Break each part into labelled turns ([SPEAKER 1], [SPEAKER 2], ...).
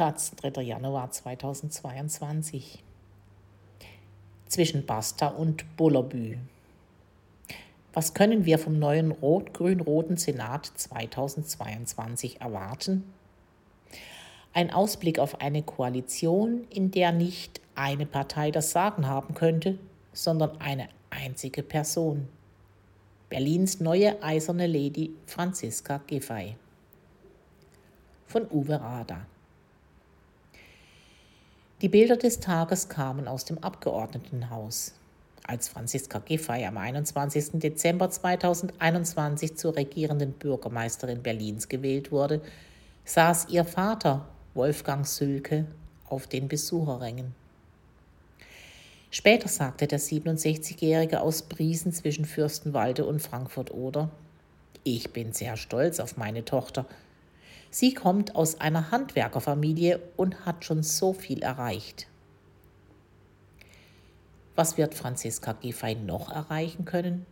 [SPEAKER 1] Taz, 3. Januar 2022. Zwischen Basta und Bullerbü. Was können wir vom neuen rot-grün-roten Senat 2022 erwarten? Ein Ausblick auf eine Koalition, in der nicht eine Partei das Sagen haben könnte, sondern eine einzige Person. Berlins neue eiserne Lady Franziska Giffey. Von Uwe Rader. Die Bilder des Tages kamen aus dem Abgeordnetenhaus. Als Franziska Giffey am 21. Dezember 2021 zur regierenden Bürgermeisterin Berlins gewählt wurde, saß ihr Vater, Wolfgang Sülke, auf den Besucherrängen. Später sagte der 67-Jährige aus Briesen zwischen Fürstenwalde und Frankfurt-Oder, ich bin sehr stolz auf meine Tochter, Sie kommt aus einer Handwerkerfamilie und hat schon so viel erreicht. Was wird Franziska Giffey noch erreichen können?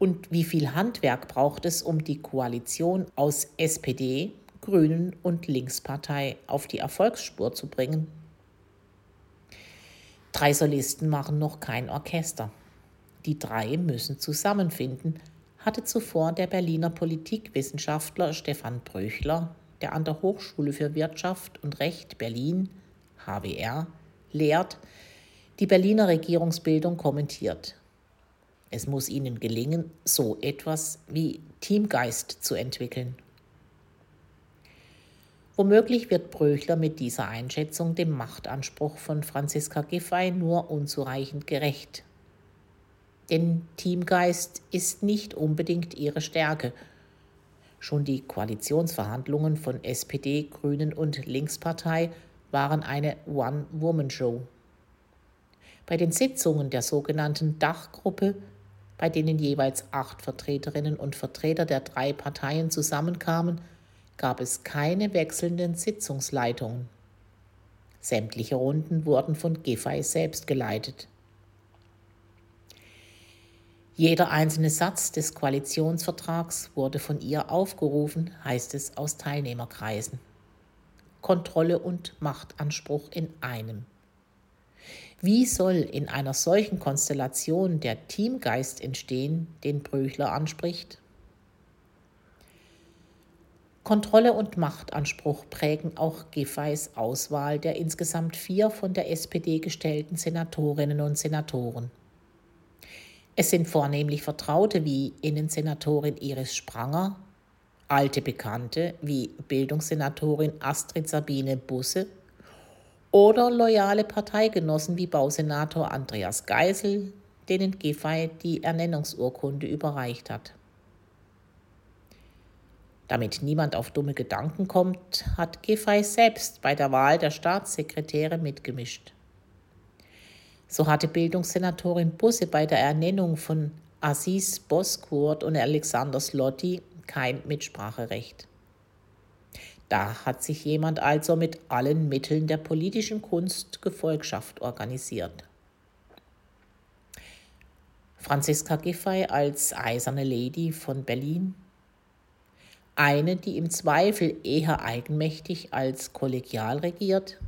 [SPEAKER 1] Und wie viel Handwerk braucht es, um die Koalition aus SPD, Grünen und Linkspartei auf die Erfolgsspur zu bringen? Drei Solisten machen noch kein Orchester. Die drei müssen zusammenfinden, hatte zuvor der Berliner Politikwissenschaftler Stefan Bröchler, der an der Hochschule für Wirtschaft und Recht Berlin HWR lehrt, die Berliner Regierungsbildung kommentiert. Es muss ihnen gelingen, so etwas wie Teamgeist zu entwickeln. Womöglich wird Bröchler mit dieser Einschätzung dem Machtanspruch von Franziska Giffey nur unzureichend gerecht. Denn Teamgeist ist nicht unbedingt ihre Stärke. Schon die Koalitionsverhandlungen von SPD, Grünen und Linkspartei waren eine One-Woman-Show. Bei den Sitzungen der sogenannten Dachgruppe, bei denen jeweils acht Vertreterinnen und Vertreter der drei Parteien zusammenkamen, gab es keine wechselnden Sitzungsleitungen. Sämtliche Runden wurden von Giffey selbst geleitet. Jeder einzelne Satz des Koalitionsvertrags wurde von ihr aufgerufen, heißt es aus Teilnehmerkreisen. Kontrolle und Machtanspruch in einem. Wie soll in einer solchen Konstellation der Teamgeist entstehen, den Brüchler anspricht? Kontrolle und Machtanspruch prägen auch Giffeys Auswahl der insgesamt vier von der SPD gestellten Senatorinnen und Senatoren. Es sind vornehmlich Vertraute wie Innensenatorin Iris Spranger, alte Bekannte wie Bildungssenatorin Astrid Sabine Busse oder loyale Parteigenossen wie Bausenator Andreas Geisel, denen Giffey die Ernennungsurkunde überreicht hat. Damit niemand auf dumme Gedanken kommt, hat Giffey selbst bei der Wahl der Staatssekretäre mitgemischt. So hatte Bildungssenatorin Busse bei der Ernennung von Aziz Boskurt und Alexander Slotti kein Mitspracherecht. Da hat sich jemand also mit allen Mitteln der politischen Kunst Gefolgschaft organisiert. Franziska Giffey als eiserne Lady von Berlin. Eine, die im Zweifel eher eigenmächtig als kollegial regiert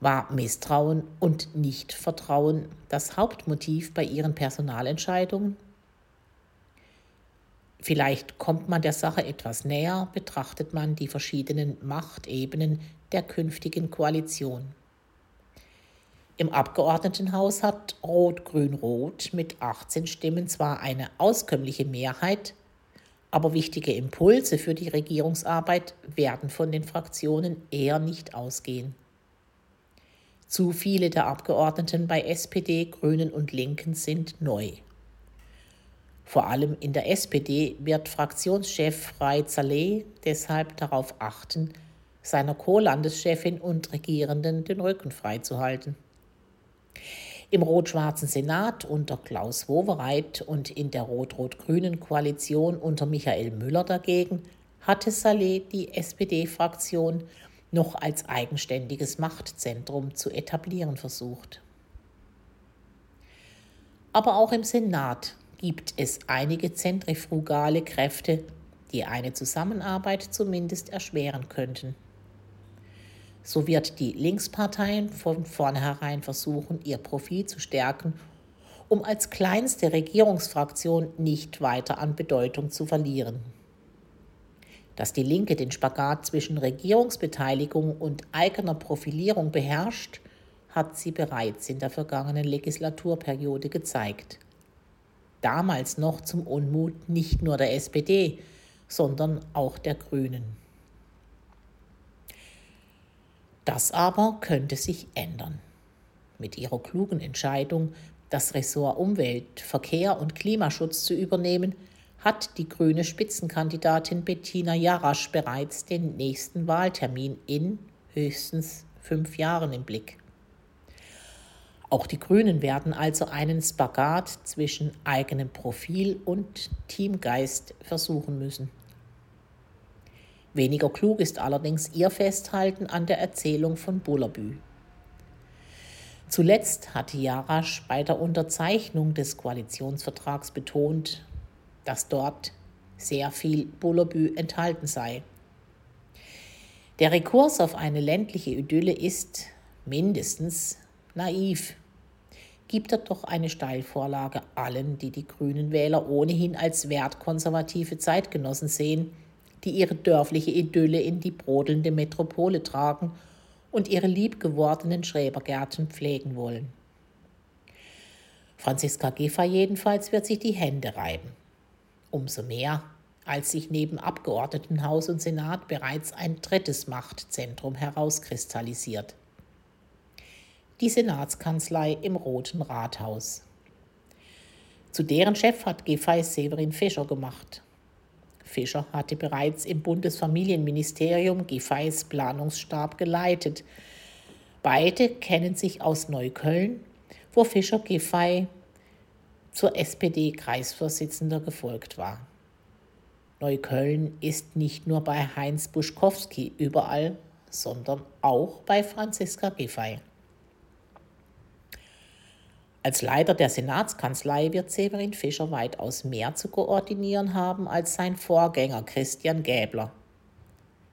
[SPEAKER 1] war Misstrauen und Nichtvertrauen das Hauptmotiv bei ihren Personalentscheidungen? Vielleicht kommt man der Sache etwas näher, betrachtet man die verschiedenen Machtebenen der künftigen Koalition. Im Abgeordnetenhaus hat Rot-Grün-Rot mit 18 Stimmen zwar eine auskömmliche Mehrheit, aber wichtige Impulse für die Regierungsarbeit werden von den Fraktionen eher nicht ausgehen. Zu viele der Abgeordneten bei SPD, Grünen und Linken sind neu. Vor allem in der SPD wird Fraktionschef Frei Zaleh deshalb darauf achten, seiner Co-Landeschefin und Regierenden den Rücken freizuhalten. Im rot-schwarzen Senat unter Klaus Wowereit und in der rot-rot-grünen Koalition unter Michael Müller dagegen hatte Saleh die SPD-Fraktion noch als eigenständiges Machtzentrum zu etablieren versucht. Aber auch im Senat gibt es einige zentrifugale Kräfte, die eine Zusammenarbeit zumindest erschweren könnten. So wird die Linksparteien von vornherein versuchen, ihr Profil zu stärken, um als kleinste Regierungsfraktion nicht weiter an Bedeutung zu verlieren. Dass die Linke den Spagat zwischen Regierungsbeteiligung und eigener Profilierung beherrscht, hat sie bereits in der vergangenen Legislaturperiode gezeigt. Damals noch zum Unmut nicht nur der SPD, sondern auch der Grünen. Das aber könnte sich ändern. Mit ihrer klugen Entscheidung, das Ressort Umwelt, Verkehr und Klimaschutz zu übernehmen, hat die grüne Spitzenkandidatin Bettina Jarasch bereits den nächsten Wahltermin in höchstens fünf Jahren im Blick. Auch die Grünen werden also einen Spagat zwischen eigenem Profil und Teamgeist versuchen müssen. Weniger klug ist allerdings ihr Festhalten an der Erzählung von Bullerbü. Zuletzt hatte Jarasch bei der Unterzeichnung des Koalitionsvertrags betont, dass dort sehr viel Bullerbü enthalten sei. Der Rekurs auf eine ländliche Idylle ist mindestens naiv. Gibt er doch eine Steilvorlage allen, die die grünen Wähler ohnehin als wertkonservative Zeitgenossen sehen, die ihre dörfliche Idylle in die brodelnde Metropole tragen und ihre liebgewordenen Schrebergärten pflegen wollen. Franziska Giffey jedenfalls wird sich die Hände reiben. Umso mehr, als sich neben Abgeordnetenhaus und Senat bereits ein drittes Machtzentrum herauskristallisiert. Die Senatskanzlei im Roten Rathaus. Zu deren Chef hat Giffey Severin Fischer gemacht. Fischer hatte bereits im Bundesfamilienministerium Giffeys Planungsstab geleitet. Beide kennen sich aus Neukölln, wo Fischer Giffey zur SPD-Kreisvorsitzender gefolgt war. Neukölln ist nicht nur bei Heinz Buschkowski überall, sondern auch bei Franziska Giffey. Als Leiter der Senatskanzlei wird Severin Fischer weitaus mehr zu koordinieren haben als sein Vorgänger Christian Gäbler.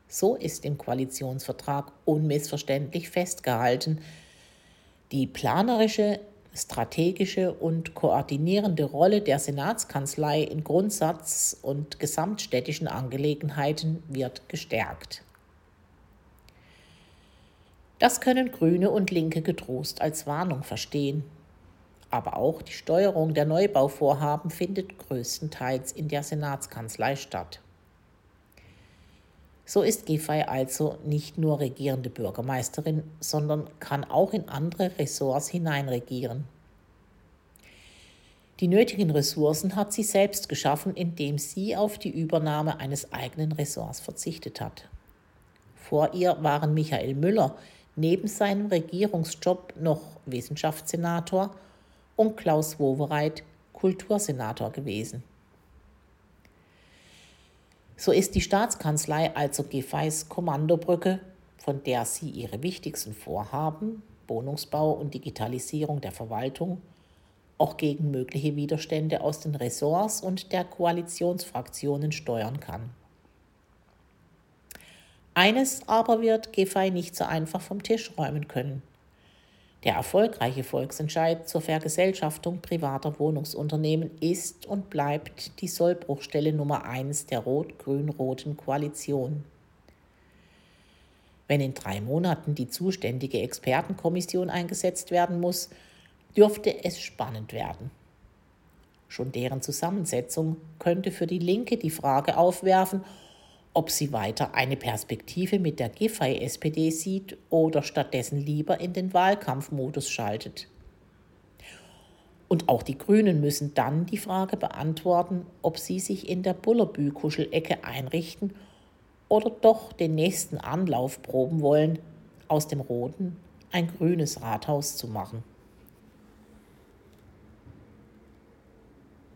[SPEAKER 1] So ist im Koalitionsvertrag unmissverständlich festgehalten, die planerische, strategische und koordinierende Rolle der Senatskanzlei in Grundsatz- und gesamtstädtischen Angelegenheiten wird gestärkt. Das können Grüne und Linke getrost als Warnung verstehen, aber auch die Steuerung der Neubauvorhaben findet größtenteils in der Senatskanzlei statt. So ist Giffey also nicht nur regierende Bürgermeisterin, sondern kann auch in andere Ressorts hineinregieren. Die nötigen Ressourcen hat sie selbst geschaffen, indem sie auf die Übernahme eines eigenen Ressorts verzichtet hat. Vor ihr waren Michael Müller neben seinem Regierungsjob noch Wissenschaftssenator und Klaus Wowereit Kultursenator gewesen. So ist die Staatskanzlei also Giffeys Kommandobrücke, von der sie ihre wichtigsten Vorhaben, Wohnungsbau und Digitalisierung der Verwaltung, auch gegen mögliche Widerstände aus den Ressorts und der Koalitionsfraktionen steuern kann. Eines aber wird Giffey nicht so einfach vom Tisch räumen können. Der erfolgreiche Volksentscheid zur Vergesellschaftung privater Wohnungsunternehmen ist und bleibt die Sollbruchstelle Nummer eins der rot-grün-roten Koalition. Wenn in drei Monaten die zuständige Expertenkommission eingesetzt werden muss, dürfte es spannend werden. Schon deren Zusammensetzung könnte für die Linke die Frage aufwerfen, ob sie weiter eine Perspektive mit der Giffey-SPD sieht oder stattdessen lieber in den Wahlkampfmodus schaltet. Und auch die Grünen müssen dann die Frage beantworten, ob sie sich in der Bullerbü-Kuschelecke einrichten oder doch den nächsten Anlauf proben wollen, aus dem roten ein grünes Rathaus zu machen.